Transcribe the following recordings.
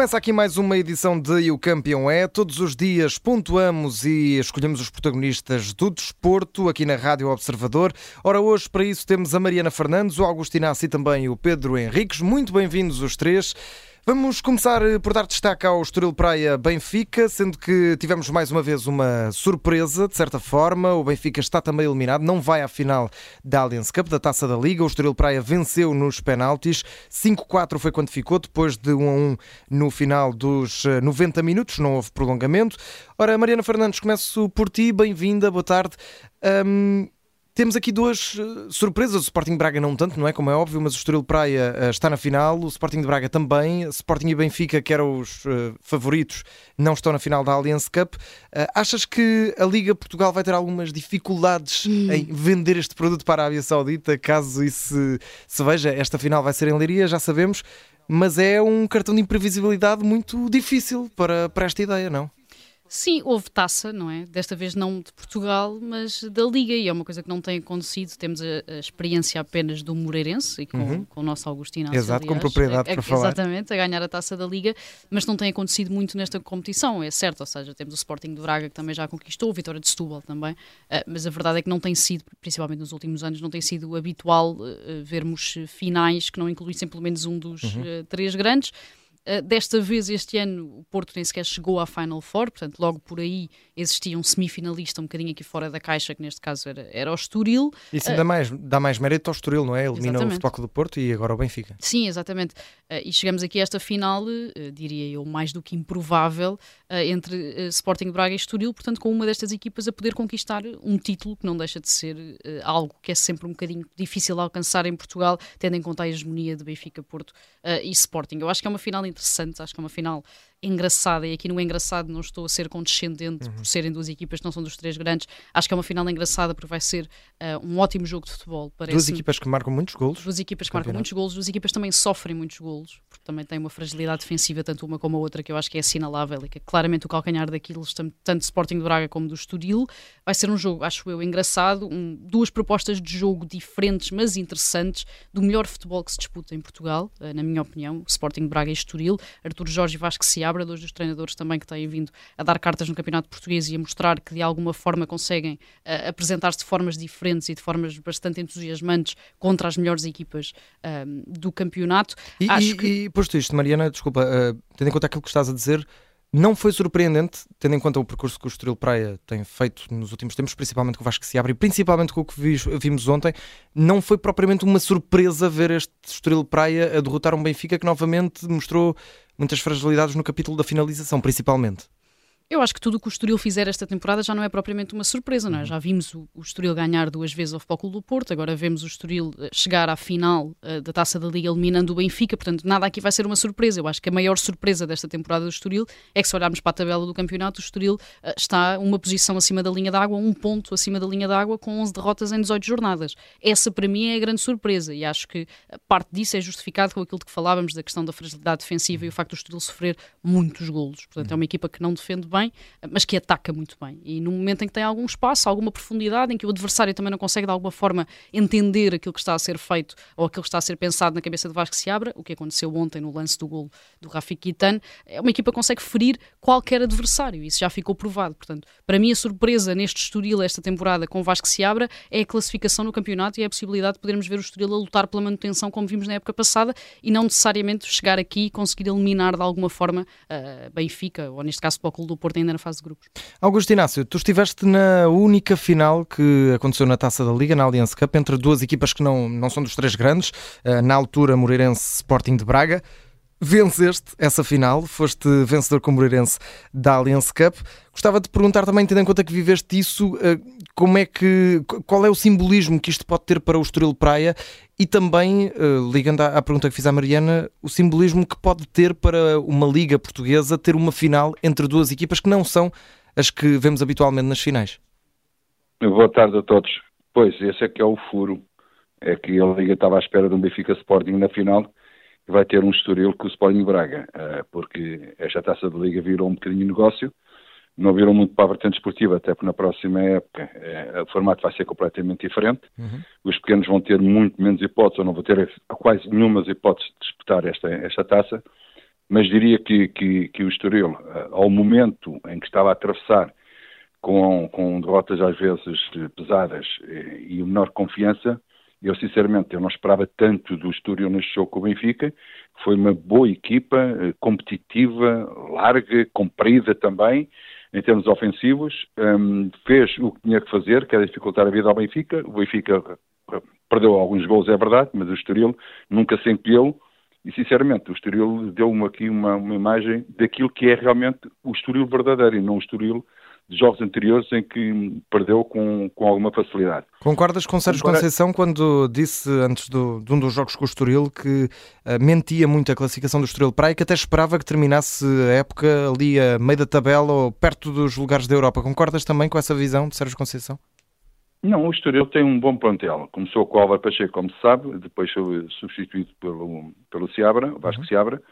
Começa aqui mais uma edição de o Campeão é. Todos os dias pontuamos e escolhemos os protagonistas do desporto aqui na Rádio Observador. Ora, hoje para isso temos a Mariana Fernandes, o Agostinho e também o Pedro Henriques. Muito bem-vindos os três. Vamos começar eh, por dar destaque ao Estoril Praia Benfica, sendo que tivemos mais uma vez uma surpresa, de certa forma. O Benfica está também eliminado, não vai à final da Allianz Cup, da Taça da Liga. O Estoril Praia venceu nos penaltis. 5-4 foi quando ficou, depois de 1 a 1 no final dos 90 eh, minutos, não houve prolongamento. Ora, Mariana Fernandes, começo por ti. Bem-vinda, boa tarde. Um, temos aqui duas uh, surpresas. O Sporting Braga não tanto, não é? Como é óbvio, mas o Estoril Praia uh, está na final. O Sporting de Braga também. O Sporting e Benfica, que eram os uh, favoritos, não estão na final da Allianz Cup. achas que a Liga Portugal vai ter algumas dificuldades hum. em vender este produto para a Arábia Saudita, caso isso se, se veja? Esta final vai ser em Leiria, já sabemos. Mas é um cartão de imprevisibilidade muito difícil para, para esta ideia, não? Sim, houve taça, não é? Desta vez não de Portugal, mas da Liga, e é uma coisa que não tem acontecido. Temos a, a experiência apenas do Moreirense e com, uhum. com o nosso Augustino. Exato, aliás, com propriedade a, para falar. Exatamente, a ganhar a taça da Liga, mas não tem acontecido muito nesta competição, é certo. Ou seja, temos o Sporting de Braga que também já conquistou, o Vitória de Setúbal também, uh, mas a verdade é que não tem sido, principalmente nos últimos anos, não tem sido habitual uh, vermos finais que não incluíssem pelo menos um dos uhum. uh, três grandes. Uh, desta vez, este ano, o Porto nem sequer chegou à Final Four, portanto, logo por aí existia um semifinalista um bocadinho aqui fora da caixa, que neste caso era, era o Estoril. Isso ainda uh, mais, dá mais mérito ao Estoril, não é? Elimina exatamente. o Futebol do Porto e agora o Benfica. Sim, exatamente. Uh, e chegamos aqui a esta final, diria eu, mais do que improvável, entre Sporting Braga e Estoril, portanto, com uma destas equipas a poder conquistar um título que não deixa de ser algo que é sempre um bocadinho difícil de alcançar em Portugal, tendo em conta a hegemonia de Benfica, Porto e Sporting. Eu acho que é uma final interessante, acho que é uma final engraçada, e aqui no engraçado não estou a ser condescendente uhum. por serem duas equipas que não são dos três grandes, acho que é uma final engraçada porque vai ser uh, um ótimo jogo de futebol. Duas equipas que marcam muitos golos. Duas equipas que marcam muitos golos, duas equipas também sofrem muitos golos, porque também têm uma fragilidade defensiva, tanto uma como a outra, que eu acho que é assinalável e que é claramente o calcanhar daquilo, tanto Sporting de Braga como do Estoril. Vai ser um jogo, acho eu, engraçado, um, duas propostas de jogo diferentes, mas interessantes, do melhor futebol que se disputa em Portugal, uh, na minha opinião, Sporting de Braga e Estoril. Artur Jorge e Vasco se Seabra, dois dos treinadores também que têm vindo a dar cartas no Campeonato Português e a mostrar que de alguma forma conseguem uh, apresentar-se de formas diferentes e de formas bastante entusiasmantes contra as melhores equipas uh, do campeonato. E, Acho e, que... e posto isto, Mariana, desculpa, uh, tendo em conta aquilo que estás a dizer, não foi surpreendente, tendo em conta o percurso que o Estoril Praia tem feito nos últimos tempos, principalmente com o Vasco se abre e principalmente com o que vimos ontem, não foi propriamente uma surpresa ver este Estoril Praia a derrotar um Benfica que novamente mostrou muitas fragilidades no capítulo da finalização, principalmente. Eu acho que tudo o que o Estoril fizer esta temporada já não é propriamente uma surpresa, não é? Uhum. Já vimos o, o Estoril ganhar duas vezes ao Futebol do Porto, agora vemos o Estoril eh, chegar à final uh, da Taça da Liga eliminando o Benfica, portanto nada aqui vai ser uma surpresa. Eu acho que a maior surpresa desta temporada do Estoril é que se olharmos para a tabela do campeonato, o Estoril uh, está uma posição acima da linha d'água, um ponto acima da linha d'água, com 11 derrotas em 18 jornadas. Essa para mim é a grande surpresa e acho que parte disso é justificado com aquilo que falávamos da questão da fragilidade defensiva e o facto do Estoril sofrer muitos golos. Portanto é uma equipa que não defende bem bem, mas que ataca muito bem. E no momento em que tem algum espaço, alguma profundidade, em que o adversário também não consegue de alguma forma entender aquilo que está a ser feito ou aquilo que está a ser pensado na cabeça de Vasco se abra, o que aconteceu ontem no lance do gol do Rafik Kitan, é uma equipa que consegue ferir qualquer adversário. Isso já ficou provado. Portanto, para mim a surpresa neste Estoril esta temporada com o Vasco se abra é a classificação no campeonato e a possibilidade de podermos ver o Estoril a lutar pela manutenção como vimos na época passada e não necessariamente chegar aqui e conseguir eliminar de alguma forma uh, Benfica, ou neste caso o Clube do Porto ainda na fase de grupos. Augusto Inácio, tu estiveste na única final que aconteceu na Taça da Liga, na Allianz Cup, entre duas equipas que não, não são dos três grandes, eh, na altura Moreirense Sporting de Braga. Venceste essa final, foste vencedor com o Moreirense da Allianz Cup. Gostava de perguntar também, tendo em conta que viveste isso, eh, como é que, qual é o simbolismo que isto pode ter para o Estoril Praia e também, eh, ligando à pergunta que fiz à Mariana, o simbolismo que pode ter para uma liga portuguesa ter uma final entre duas equipas que não são as que vemos habitualmente nas finais. Boa tarde a todos. Pois, esse é que é o furo. É que a Liga estava à espera de um Benfica Sporting na final vai ter um Estoril com o Sporting Braga, eh, porque esta taça de liga virou um bocadinho negócio, não virou muito para a vertente esportiva, até porque na próxima época eh, o formato vai ser completamente diferente. Uhum. Os pequenos vão ter muito menos hipóteses, ou não vão ter quase nenhumas hipóteses de disputar esta, esta taça. mas diria que, que, que o Estoril, eh, ao momento em que estava a atravessar com, com derrotas às vezes pesadas e menor confiança, eu sinceramente eu não esperava tanto do Estoril neste jogo com o Benfica, foi uma boa equipa, eh, competitiva, larga, comprida também, em termos ofensivos, um, fez o que tinha que fazer, que era dificultar a vida ao Benfica, o Benfica perdeu alguns gols, é verdade, mas o Estoril nunca se encolheu, e sinceramente, o Estoril deu-me aqui uma, uma, imagem daquilo que é realmente o Estoril verdadeiro e não o Estoril de jogos anteriores em que perdeu com, com alguma facilidade. Concordas com Sérgio Concordo. Conceição quando disse antes do, de um dos jogos com o Estoril que uh, mentia muito a classificação do Estoril Praia que até esperava que terminasse a época ali a meio da tabela ou perto dos lugares da Europa. Concordas também com essa visão de Sérgio Conceição? Não, o Estoril tem um bom plantel. Começou com o Álvaro Pacheco, como se sabe, depois foi substituído pelo, pelo Seabra, o Vasco uhum. Seabra,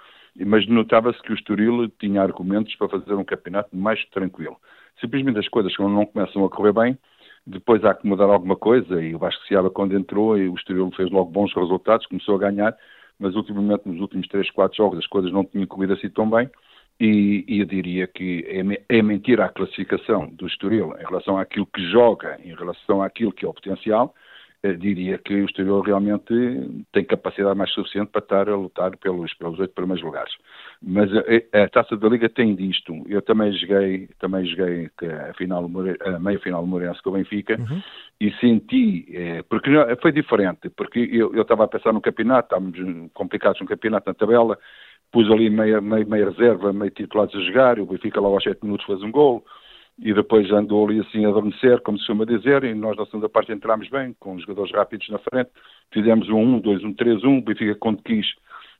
mas notava-se que o Estoril tinha argumentos para fazer um campeonato mais tranquilo. Simplesmente as coisas não começam a correr bem, depois há que mudar alguma coisa, e o Vasco Seabra quando entrou, e o Estoril fez logo bons resultados, começou a ganhar, mas ultimamente nos últimos 3, 4 jogos as coisas não tinham corrido assim tão bem, e, e, eu diria que é, é mentira a classificação do Estoril em relação àquilo que joga, em relação àquilo que é o potencial. Diria que o Estoril realmente tem capacidade mais suficiente para estar a lutar pelos, pelos oito primeiros lugares. Mas a, a, Taça da Liga tem disto. Eu também joguei, também joguei a, final, a meia final do Moreirense com o Benfica uhum. e senti, é, porque foi diferente, porque eu, eu estava a pensar no campeonato, estávamos complicados no campeonato, na tabela, pus ali meia, meia, meia reserva, meio titulados a jogar, o Benfica logo aos 7 minutos fez um gol, e depois andou ali assim a adormecer, como se chama dizer, e nós na segunda parte entramos bem, com os jogadores rápidos na frente, fizemos um 1, 2, 1, 3, 1, o Benfica quando quis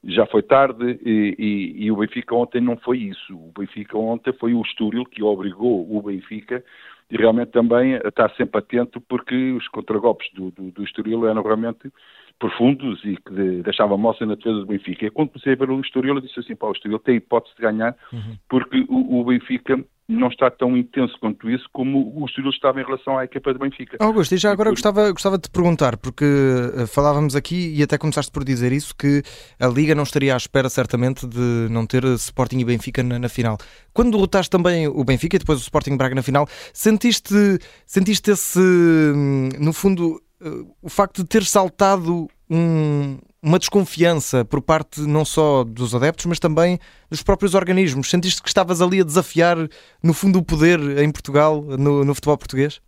já foi tarde, e, e, e, o Benfica ontem não foi isso, o Benfica ontem foi o Estoril que obrigou o Benfica e realmente também a estar sempre atento porque os contragolpes do, do, do Estoril eram realmente profundos e que de, deixava moça na defesa do Benfica. E quando comecei a ver o Estoril, eu disse assim, pá, o Estoril tem hipótese de ganhar, uhum. porque o, o, Benfica não está tão intenso quanto isso como o Estoril estava em relação à equipa do Benfica. Augusto, e já agora gostava, gostava de te perguntar, porque uh, falávamos aqui e até começaste por dizer isso, que a Liga não estaria à espera certamente de não ter Sporting e Benfica na, na final. Quando derrotaste também o Benfica e depois o Sporting Braga na final, sentiste, sentiste esse, hum, no fundo, uh, o facto de ter saltado um, uma desconfiança por parte não só dos adeptos, mas também dos próprios organismos. Sentiste que estavas ali a desafiar, no fundo, o poder em Portugal, no, no futebol português?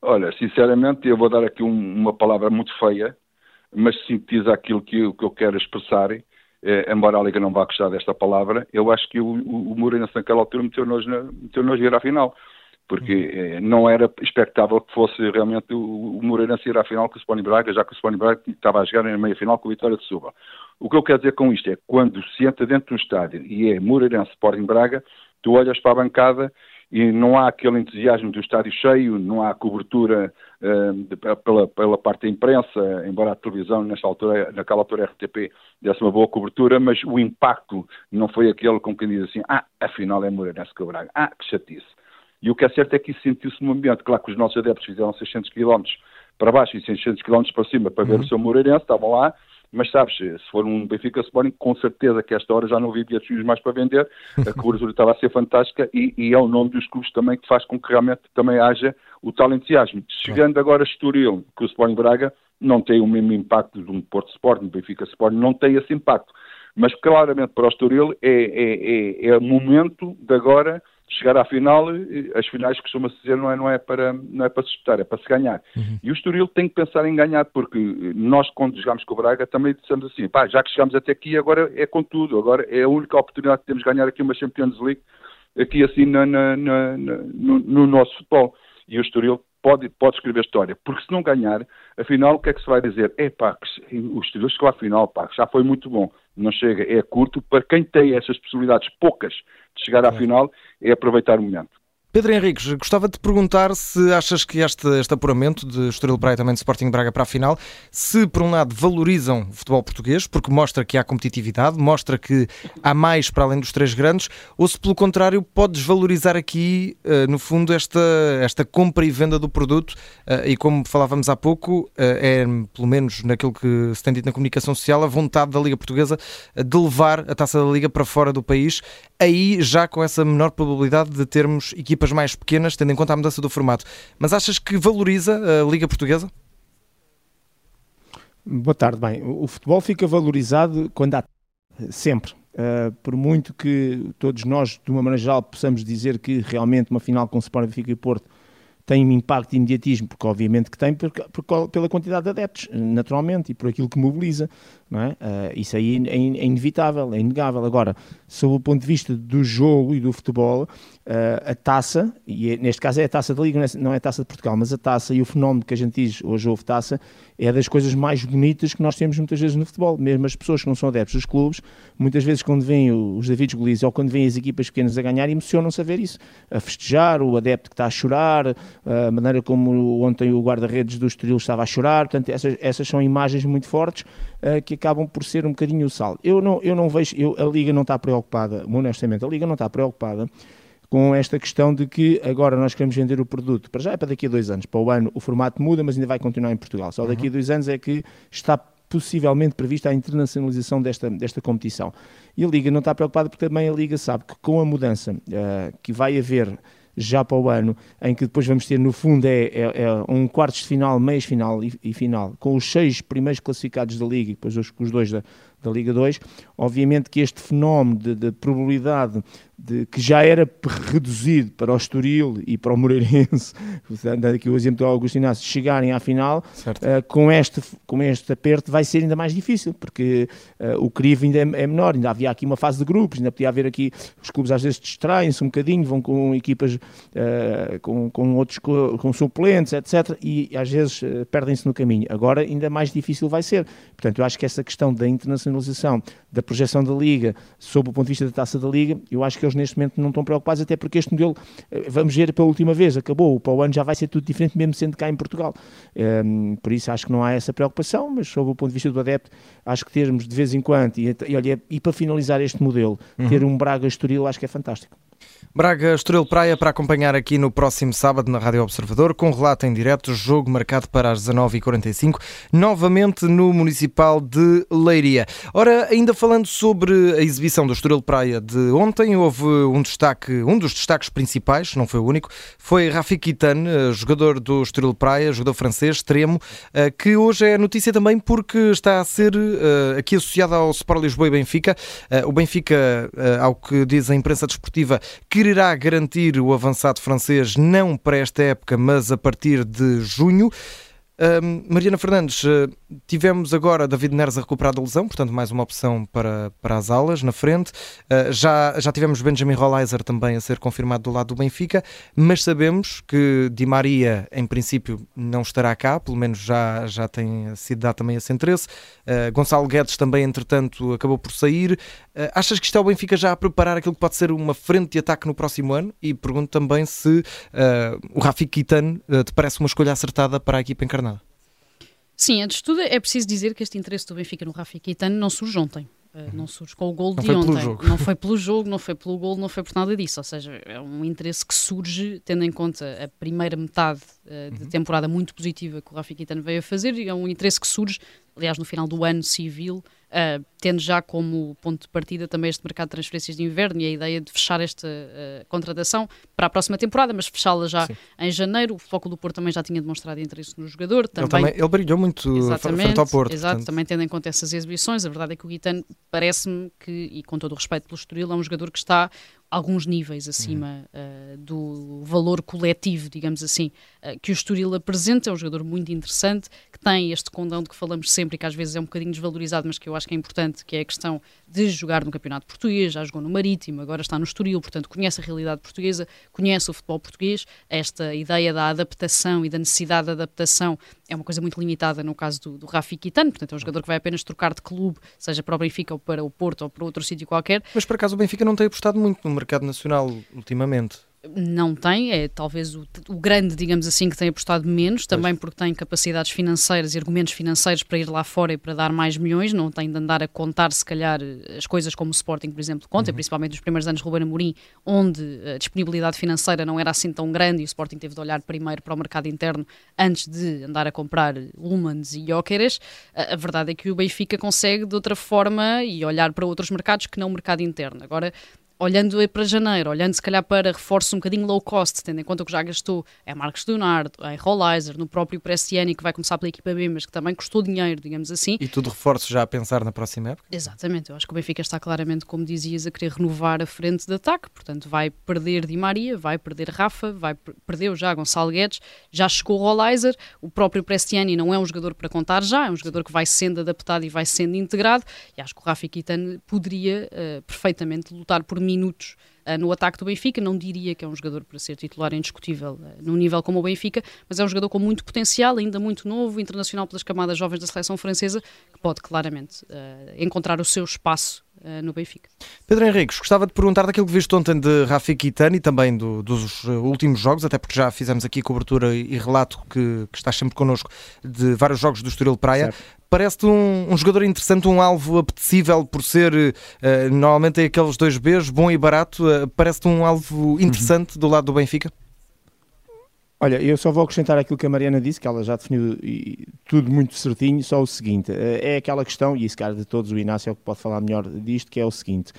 Olha, sinceramente, eu vou dar aqui um, uma palavra muito feia, mas sintetiza aquilo que eu, que eu quero expressar. Eh, embora a Liga não vá gostar desta palavra, eu acho que o, o, o Moreirense naquela altura meteu-nos meteu a ir à final porque eh, não era expectável que fosse realmente o, Moreirense ir à final com o Sporting Braga, já que o Sporting Braga estava a jogar na meia-final com a Vitória de Suba. O que eu quero dizer com isto é que quando se entra dentro de um estádio e é Moreirense Sporting Braga, tu olhas para a bancada e não há aquele entusiasmo do estádio cheio, não há cobertura uh, pela, pela parte da imprensa, embora a televisão nesta altura, naquela altura RTP desse uma boa cobertura, mas o impacto não foi aquele com quem diz assim, ah, afinal é Moreirense com o Braga, ah, que chatice. E o que é certo é que isso sentiu-se no ambiente. Claro que os nossos adeptos fizeram 600 km para baixo e 600 km para cima para ver uhum. o seu Moreirense, estavam lá, mas sabes, se for um Benfica Sporting, com certeza que esta hora já não havia bilhetes mais para vender, a cobertura estava a ser fantástica e, e, é o nome dos clubes também que faz com que realmente também haja o tal entusiasmo. Chegando agora a Estoril, que o Sporting Braga não tem o mesmo impacto de um Porto Sporting, Benfica Sporting, não tem esse impacto. Mas claramente para o Estoril é, é, é, é o momento de agora chegar à final, as finais costuma-se dizer não é, não, é para, não é para se disputar, é para se ganhar. Uhum. E o Estoril tem que pensar em ganhar, porque nós quando jogámos com o Braga também dissemos assim, pá, já que chegamos até aqui, agora é com tudo, agora é a única oportunidade que temos de ganhar aqui uma Champions League, aqui assim na, na, na, no, no, nosso futebol. E o Estoril pode, pode escrever história, porque se não ganhar, afinal o que é que se vai dizer? É pá, o Estoril chegou à final, pá, já foi muito bom não chega, é curto. Para quem tem essas possibilidades poucas de chegar à final, é aproveitar o momento. Pedro Henriques, gostava de perguntar se achas que este, este apuramento de Estoril Praia também de Sporting Braga para a final, se por um lado valorizam o futebol português, porque mostra que há competitividade, mostra que há mais para além dos três grandes, ou se pelo contrário pode desvalorizar aqui, uh, no fundo, esta, esta compra e venda do produto, uh, e como falávamos há pouco, uh, é, pelo menos naquilo que se tem dito na comunicação social, a vontade da Liga Portuguesa de levar a taça da Liga para fora do país, aí já com essa menor probabilidade de termos equipas equipas mais pequenas, tendo em conta a mudança do formato. Mas achas que valoriza a Liga Portuguesa? Boa tarde. Bem, o futebol fica valorizado quando há sempre. Uh, por muito que todos nós, de uma maneira geral, possamos dizer que realmente uma final com Sport Benfica e Porto tem um impacto de imediatismo, porque obviamente que tem, por, por, pela quantidade de adeptos, naturalmente, e por aquilo que mobiliza. Não é? Uh, isso aí é, é, inevitável, é inegável. Agora, sob o ponto de vista do jogo e do futebol, uh, a taça, e é, neste caso é a taça da Liga, não é, não é, a taça de Portugal, mas a taça e o fenómeno que a gente diz hoje houve taça, é das coisas mais bonitas que nós temos muitas vezes no futebol. Mesmo as pessoas que não são adeptos dos clubes, muitas vezes quando vêm os Davids Golias ou quando vêm as equipas pequenas a ganhar, emocionam-se a ver isso, a festejar, o adepto que está a chorar, a maneira como ontem o guarda-redes do Estoril estava a chorar, portanto essas, essas são imagens muito fortes uh, que acabam por ser um bocadinho o sal. Eu não, eu não vejo, eu, a Liga não está preocupada, honestamente, a Liga não está preocupada com esta questão de que agora nós queremos vender o produto. Para já é para daqui a dois anos. Para o ano o formato muda, mas ainda vai continuar em Portugal. Só daqui a uhum. dois anos é que está possivelmente prevista a internacionalização desta, desta competição. E a Liga não está preocupada porque também a Liga sabe que com a mudança uh, que vai haver já para o ano, em que depois vamos ter, no fundo, é, é, é um quartos de final, meios final e, e, final, com os seis primeiros classificados da Liga e depois os, os dois da, da Liga 2, obviamente que este fenómeno de, de probabilidade de, que já era reduzido para o Estoril e para o Moreirense, dando aqui o exemplo do Augusto Inácio, chegarem à final, uh, com, este, com este aperto vai ser ainda mais difícil, porque uh, o crivo ainda é, é, menor, ainda havia aqui uma fase de grupos, ainda podia haver aqui, os clubes às vezes distraem-se um bocadinho, vão com equipas, uh, com, com outros, com suplentes, etc., e às vezes perdem-se no caminho. Agora ainda mais difícil vai ser. Portanto, eu acho que essa questão da internacionalização, da projeção da Liga, sob o ponto de vista da taça da Liga, eu acho que eles neste momento não estão preocupados, até porque este modelo, eh, vamos ver pela última vez, acabou, para o ano já vai ser tudo diferente, mesmo sendo cá em Portugal. Um, ehm, por isso acho que não há essa preocupação, mas sob o ponto de vista do adepto, acho que termos de vez em quando, e, e, olha, e para finalizar este modelo, uhum. ter um Braga Estoril, acho que é fantástico. Braga Estoril Praia para acompanhar aqui no próximo sábado na Rádio Observador, com relato em direto, jogo marcado para as 19h45, novamente no Municipal de Leiria. Ora, ainda falando sobre a exibição do Estoril Praia de ontem, houve um destaque, um dos destaques principais, não foi o único, foi Rafi Kitane, eh, jogador do Estoril Praia, jogador francês, extremo, eh, que hoje é notícia também porque está a ser eh, aqui associado ao Sport Lisboa e Benfica. O Benfica, ao que diz a imprensa desportiva, quererá garantir o avançado francês não para esta época, mas a partir de junho. Mariana Fernandes, uh, tivemos agora David Neres a recuperar da lesão, portanto, mais uma opção para, para as alas na frente. Uh, já, já tivemos Benjamin Rollizer também a ser confirmado do lado do Benfica, mas sabemos que Di Maria, em princípio, não estará cá, pelo menos já, já tem sido dado também esse interesse. Uh, Gonçalo Guedes também, entretanto, acabou por sair. achas que está o Benfica já a preparar aquilo que pode ser uma frente de ataque no próximo ano? E pergunto também se o Rafi Kitan te parece uma escolha acertada para a equipa encarnada. Sim, antes de tudo é preciso dizer que este interesse do Benfica no Rafa Quitano não surge ontem. Uh, não surge com o gol de ontem. Não foi pelo jogo, não foi pelo gol, não foi por nada disso. Ou seja, é um interesse que surge tendo em conta a primeira metade uh, de uhum. temporada muito positiva que o Rafa Quitano veio a fazer e é um interesse que surge, aliás, no final do ano civil, uh, tendo já como ponto de partida também este mercado de transferências de inverno e a ideia de fechar esta uh, contratação para a próxima temporada, mas fechá-la já Sim. em janeiro. O Foco do Porto também já tinha demonstrado interesse no jogador. Também, ele, também, ele brilhou muito frente ao Porto. Exato, portanto. também tendo em conta essas exibições. A verdade é que o Guitano parece-me que, e com todo o respeito pelo Estoril, é um jogador que está alguns níveis acima uhum. uh, do valor coletivo, digamos assim, uh, que o Estoril apresenta. É um jogador muito interessante, que tem este condão de que falamos sempre e que às vezes é um bocadinho desvalorizado, mas que eu acho que é importante, que é a questão de jogar no Campeonato Português, já jogou no Marítimo, agora está no Estoril, portanto conhece a realidade portuguesa, conhece o futebol português. Esta ideia da adaptação e da necessidade de adaptação é uma coisa muito limitada no caso do, do Rafi Quitano, portanto é um jogador que vai apenas trocar de clube, seja para o Benfica ou para o Porto ou para outro sítio qualquer. Mas por acaso o Benfica não tem apostado muito no mercado nacional ultimamente. Não tem, é talvez o, o, grande, digamos assim, que tem apostado menos, também porque tem capacidades financeiras e argumentos financeiros para ir lá fora e para dar mais milhões, não tem de andar a contar, se calhar, as coisas como o Sporting, por exemplo, conta, uhum. principalmente nos primeiros anos de Ruben Amorim, onde a disponibilidade financeira não era assim tão grande e o Sporting teve de olhar primeiro para o mercado interno antes de andar a comprar Lumans e Jóqueres. A, a verdade é que o Benfica consegue, de outra forma, e olhar para outros mercados que não o mercado interno. Agora, olhando para janeiro, olhando se calhar para reforços um bocadinho low cost, tendo em conta o que já gastou é Marcos Leonardo, é Rollizer, no próprio Prestiani, que vai começar pela equipa B, mas que também custou dinheiro, digamos assim. E tudo reforços já a pensar na próxima época? Exatamente, eu acho que o Benfica está claramente, como dizias, a querer renovar a frente de ataque, portanto vai perder Di Maria, vai perder Rafa, vai perdeu já Gonçalo Guedes, já chegou o Rollizer, o próprio Prestiani não é um jogador para contar já, é um jogador que vai sendo adaptado e vai sendo integrado, e acho que o Rafa Kitano poderia uh, perfeitamente lutar por mim minutos uh, no ataque do Benfica. Não diria que é um jogador para ser titular indiscutível uh, num nível como o Benfica, mas é um jogador com muito potencial, ainda muito novo, internacional pelas camadas jovens da seleção francesa, que pode claramente uh, encontrar o seu espaço no Benfica. Pedro Henriques, gostava de perguntar daquilo que viste ontem de Rafi Kitani e também do, dos últimos jogos, até porque já fizemos aqui cobertura e relato que, que estás sempre connosco de vários jogos do Estoril Praia. Certo parece-te um, um, jogador interessante, um alvo apetecível por ser uh, normalmente é aqueles dois Bs, bom e barato. Uh, parece-te um alvo interessante uhum. do lado do Benfica? Olha, eu só vou acrescentar aquilo que a Mariana disse, que ela já definiu tudo muito certinho, só o seguinte, é aquela questão, e esse cara de todos, o Inácio é o que pode falar melhor disto, que é o seguinte,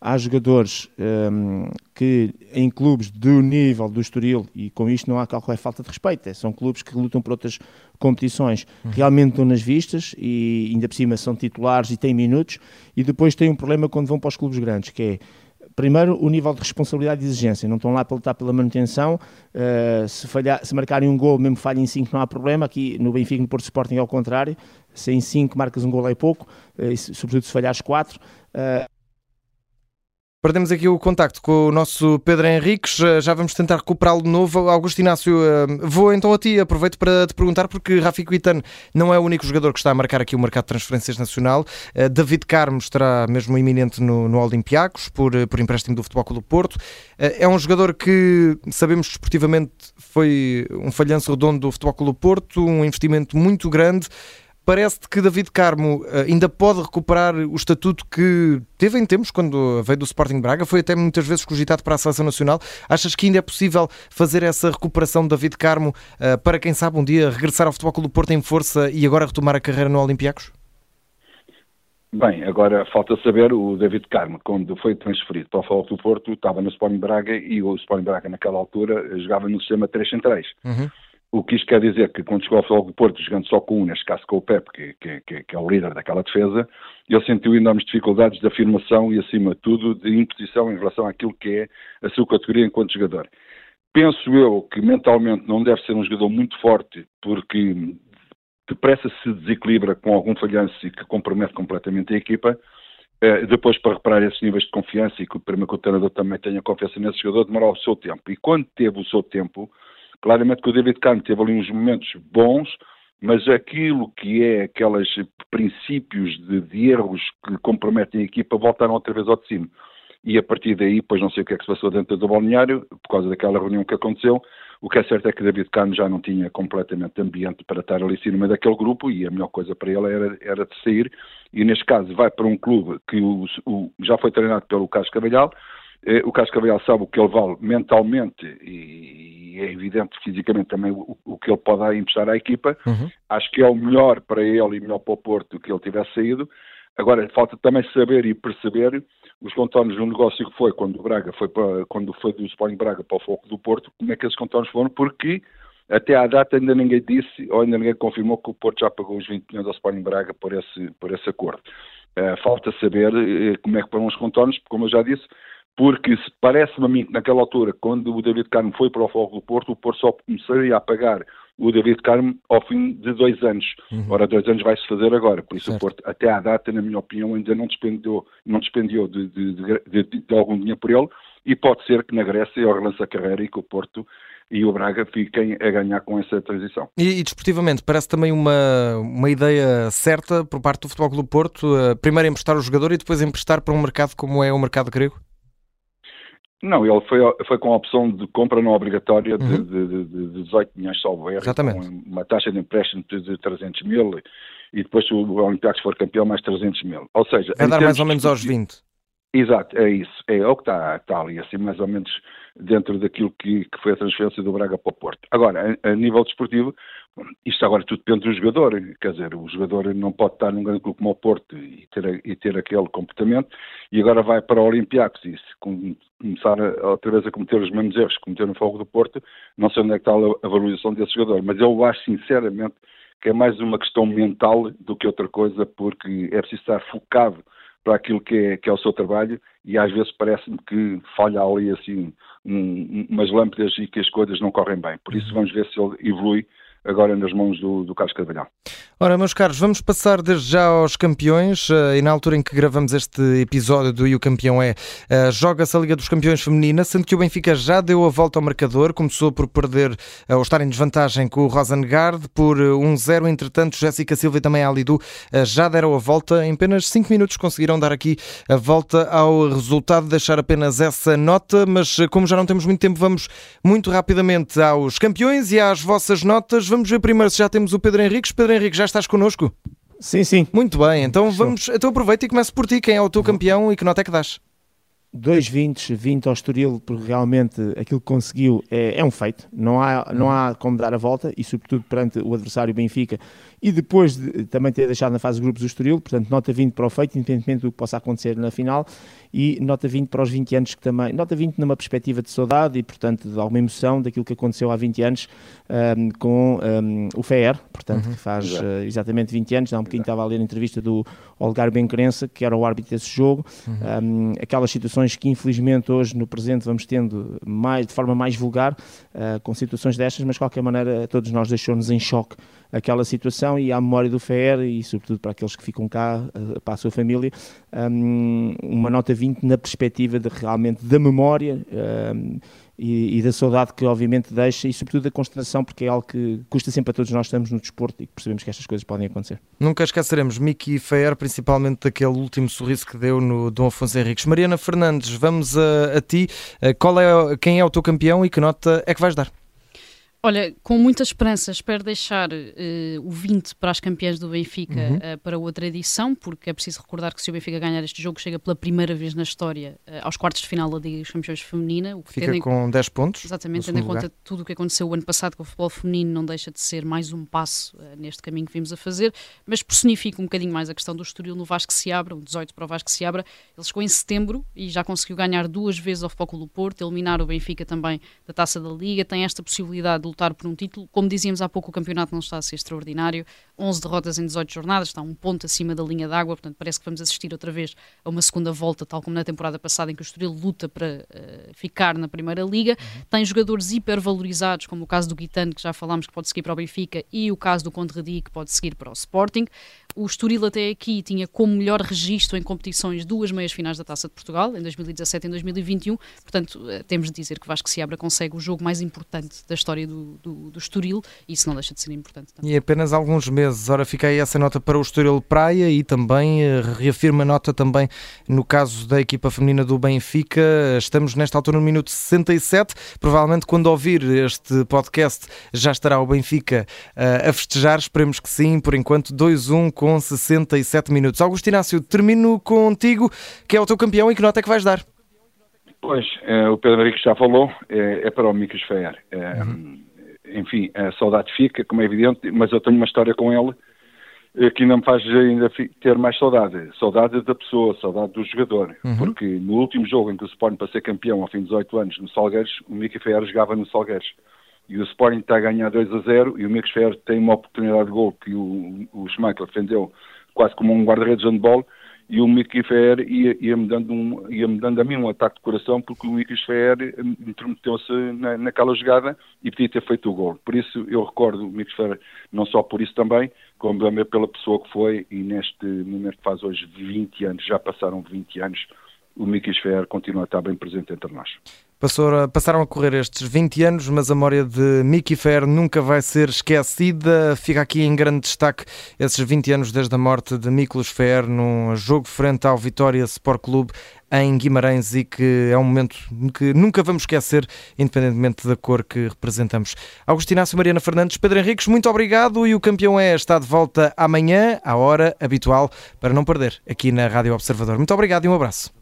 há jogadores um, que em clubes do nível do Estoril, e com isto não há qualquer falta de respeito, é, são clubes que lutam por outras competições, uhum. realmente estão nas vistas e ainda por cima são titulares e têm minutos, e depois têm um problema quando vão para os clubes grandes, que é Primeiro, o nível de responsabilidade e exigência. Não estão lá para lutar pela manutenção. Uh, se, falhar, se marcarem um gol, mesmo falhem em 5, não há problema. Aqui no Benfica, no Porto Sporting, é ao contrário. Se em 5 marcas um gol é pouco, uh, sobretudo se falhares 4. Uh, Perdemos aqui o contacto com o nosso Pedro Henriques, já vamos tentar recuperá-lo de novo. Augusto Inácio, eh, vou então a ti, aproveito para te perguntar, porque Rafi Cuitano não é o único jogador que está a marcar aqui o mercado de transferências nacional. Eh, David Carmo estará mesmo iminente no, no Olympiacos, por, eh, por empréstimo do Futebol Clube do Porto. É um jogador que, sabemos desportivamente, foi um falhanço redondo do Futebol Clube do Porto, um investimento muito grande. Parece-te que David Carmo eh, ainda pode recuperar o estatuto que teve em tempos quando veio do Sporting Braga, foi até muitas vezes cogitado para a Seleção Nacional. Achas que ainda é possível fazer essa recuperação de David Carmo eh, para, quem sabe, um dia regressar ao Futebol Clube do Porto em força e agora retomar a carreira no Olympiacos? Bem, agora falta saber, o David Carmo, quando foi transferido para o Futebol do Porto, estava no Sporting Braga e o Sporting Braga naquela altura jogava no sistema 3 centrais. Uhum. O que isto quer dizer que quando chegou ao Futebol do Porto, jogando só com um, neste caso com o Pep, que, que, que, é o líder daquela defesa, ele sentiu enormes dificuldades de afirmação e, acima de tudo, de imposição em relação àquilo que é a sua categoria enquanto jogador. Penso eu que mentalmente não deve ser um jogador muito forte, porque depressa se desequilibra com algum falhanço e que compromete completamente a equipa. Eh, depois, para reparar esses níveis de confiança e que primeiro que o treinador também tenha confiança nesse jogador, demorou o seu tempo. E quando teve o seu tempo, Claramente que o David Kahn teve ali uns momentos bons, mas aquilo que é aqueles princípios de, de erros que comprometem a equipa voltaram outra vez ao de cima. E a partir daí, pois não sei o que é que se passou dentro do balneário, por causa daquela reunião que aconteceu, o que é certo é que David Kahn já não tinha completamente ambiente para estar ali em cima daquele grupo e a melhor coisa para ele era, era de sair. E neste caso vai para um clube que o, o, já foi treinado pelo Carlos Cavalhal, eh, o Carlos Cavalhal sabe o que ele vale mentalmente e, é evidente fisicamente também o, o que ele pode emprestar à equipa. Uhum. Acho que é o melhor para ele e melhor para o Porto que ele tivesse saído. Agora, falta também saber e perceber os contornos do negócio que foi quando o Braga foi para, quando foi do Sporting Braga para o Foco do Porto, como é que esses contornos foram, porque até à data ainda ninguém disse, ou ainda ninguém confirmou que o Porto já pagou os 20 milhões ao Sporting Braga por esse, por esse acordo. Uh, falta saber uh, como é que foram os contornos, como eu já disse, porque parece-me a mim que naquela altura, quando o David Carmo foi para o Fogo do Porto, o Porto só começaria a pagar o David Carmo ao fim de dois anos. Uhum. Ora, dois anos vai-se fazer agora, por isso certo. o Porto, até à data, na minha opinião, ainda não despendeu, não despendeu de, de, de, de, algum dinheiro por ele, e pode ser que na Grécia ele relance a carreira e que o Porto e o Braga fiquem a ganhar com essa transição. E, e desportivamente, parece também uma, uma ideia certa por parte do Futebol Clube Porto, uh, primeiro emprestar o jogador e depois emprestar para um mercado como é o mercado grego? Não, ele foi, foi com a opção de compra não obrigatória uhum. de, de, de, de 18 milhões, salvo erro, Exatamente. com uma taxa de empréstimo de 300 mil e depois se o Olympiacos for campeão mais 300 mil. Ou seja... Vai dar mais ou menos aos 20. Exato, é isso. É o que está, está ali, assim, mais ou menos dentro daquilo que, que foi a transferência do Braga para o Porto. Agora, a, a, nível desportivo, isto agora tudo depende do jogador. Quer dizer, o jogador não pode estar num grande clube como o Porto e ter, e ter aquele comportamento, e agora vai para o Olympiacos e se com, começar a, outra vez a cometer os mesmos erros que cometeu no Fogo do Porto, não sei onde é que está a, a valorização desse jogador. Mas eu acho, sinceramente, que é mais uma questão mental do que outra coisa, porque é preciso estar focado para aquilo que é, que é o seu trabalho e às vezes parece-me que falha ali assim um, umas lâmpadas e que as coisas não correm bem. Por isso vamos ver se ele evolui agora nas mãos do, do Carlos Carvalhal. Ora, meus caros, vamos passar desde já aos campeões uh, e na altura em que gravamos este episódio do E o Campeão é, uh, joga-se a Liga dos Campeões Feminina, sendo que o Benfica já deu a volta ao marcador, começou por perder uh, ou estar em desvantagem com o Rosengard por 1-0, entretanto Jéssica Silva e também a Alidu já deram a volta, em apenas 5 minutos conseguiram dar aqui a volta ao resultado, deixar apenas essa nota, mas como já não temos muito tempo, vamos muito rapidamente aos campeões e às vossas notas. Vamos ver primeiro se já temos o Pedro Henriques. Pedro Henrique, já estás connosco? Sim, sim. Muito bem, então vamos, então aproveita e começa por ti. Quem é o teu campeão e que nota é que dás? Dois 20, 20 ao Estoril, porque realmente aquilo que conseguiu é, é, um feito. Não há, não há como dar a volta e, sobretudo, perante o adversário Benfica, e depois de também ter deixado na fase de grupos o Estoril, portanto, nota 20 para o feito, independentemente do que possa acontecer na final, e nota 20 para os 20 anos que também, nota 20 numa perspectiva de saudade e, portanto, de alguma emoção daquilo que aconteceu há 20 anos um, com um, o FER, portanto, uhum. que faz uh, exatamente 20 anos, há um bocadinho estava a ler a entrevista do Olgar Bencrença, que era o árbitro desse jogo, uhum. um, aquelas situações que infelizmente hoje no presente vamos tendo mais, de forma mais vulgar, uh, com situações destas, mas de qualquer maneira todos nós deixou-nos em choque aquela situação e à memória do FER e sobretudo para aqueles que ficam cá, uh, para a sua família, um, uma nota 20 na perspectiva de realmente da memória um, e, e, da saudade que obviamente deixa e sobretudo da consternação porque é algo que custa sempre a todos nós estamos no desporto e percebemos que estas coisas podem acontecer. Nunca esqueceremos Miki Fair, principalmente daquele último sorriso que deu no Dom Afonso Henriques. Mariana Fernandes, vamos a, a ti. Qual é, quem é o teu campeão e que nota é que vais dar? Olha, com muita esperança, espero deixar uh, o 20 para as campeãs do Benfica uhum. uh, para outra edição, porque é preciso recordar que se o Benfica ganhar este jogo, chega pela primeira vez na história uh, aos quartos de final da Liga dos Campeões Feminina. O que Fica com 10 pontos. Exatamente, tendo em conta lugar. tudo o que aconteceu o ano passado com o futebol feminino, não deixa de ser mais um passo neste caminho que vimos a fazer, mas personifica um bocadinho mais a questão do Estoril no Vasco que se abra, um 18 para o Vasco que se abra. Ele chegou em setembro e já conseguiu ganhar duas vezes ao Futebol do Porto, eliminar o Benfica também da Taça da Liga, tem esta possibilidade de lutar por um título como dizíamos há pouco, o campeonato não está a ser extraordinário. 11 derrotas em 18 jornadas, está um ponto acima da linha d'água, portanto parece que vamos assistir outra vez a uma segunda volta, tal como na temporada passada, em que o Estoril luta para uh, ficar na Primeira Liga. Uhum. Tem jogadores hipervalorizados, como o caso do Guitano, que já falámos que pode seguir para o Benfica, e o caso do Condradi, que pode seguir para o Sporting. O Estoril até aqui tinha como melhor registro em competições duas meias finais da Taça de Portugal, em 2017 e em 2021. Portanto, eh, temos de dizer que Vasco Seabra consegue o jogo mais importante da história do, do, do Estoril e isso não deixa de ser importante. Também. E apenas alguns meses. Ora, fica aí essa nota para o Estoril Praia e também uh, reafirma a nota também no caso da equipa feminina do Benfica. Estamos nesta altura no minuto 67. Provavelmente quando ouvir este podcast já estará o Benfica uh, a festejar. Esperemos que sim. Por enquanto, 2-1 com 67 minutos. Augusto Inácio, termino contigo, que é o teu campeão e que nota é que vais dar? Pois, é, o Pedro Henrique já falou, é, é para o Micos Feyer. É, uhum. Enfim, a saudade fica, como é evidente, mas eu tenho uma história com ele eh, que ainda me faz ainda ter mais saudade. Saudade da pessoa, saudade do jogador. Uhum. Porque no último jogo em que o Sporting para ser campeão ao fim de 18 anos no Salgueiros, o Mickey Feyer jogava no Salgueiros e o Sporting está a ganhar 2 a 0 e o Mix Fer tem uma oportunidade de gol que o, o Schmeichel defendeu quase como um guarda-redes de handball e o Mickey Fer ia, ia-me dando, um, ia dando a mim um ataque de coração porque o Mickey Fer intrometeu-se na, naquela jogada e podia ter feito o gol. Por isso eu recordo o Mickey Fer não só por isso também, como também pela pessoa que foi e neste momento faz hoje 20 anos, já passaram 20 anos, o Mickey Fer continua a estar bem presente entre nós. Passaram a correr estes 20 anos, mas a memória de Mickey Fair nunca vai ser esquecida. Fica aqui em grande destaque esses 20 anos desde a morte de Miklos Fair num jogo frente ao Vitória Sport Clube em Guimarães e que é um momento que nunca vamos esquecer, independentemente da cor que representamos. Augustinácio Mariana Fernandes, Pedro Henriques, muito obrigado e o campeão é está de volta amanhã, à hora habitual, para não perder, aqui na Rádio Observador. Muito obrigado e um abraço.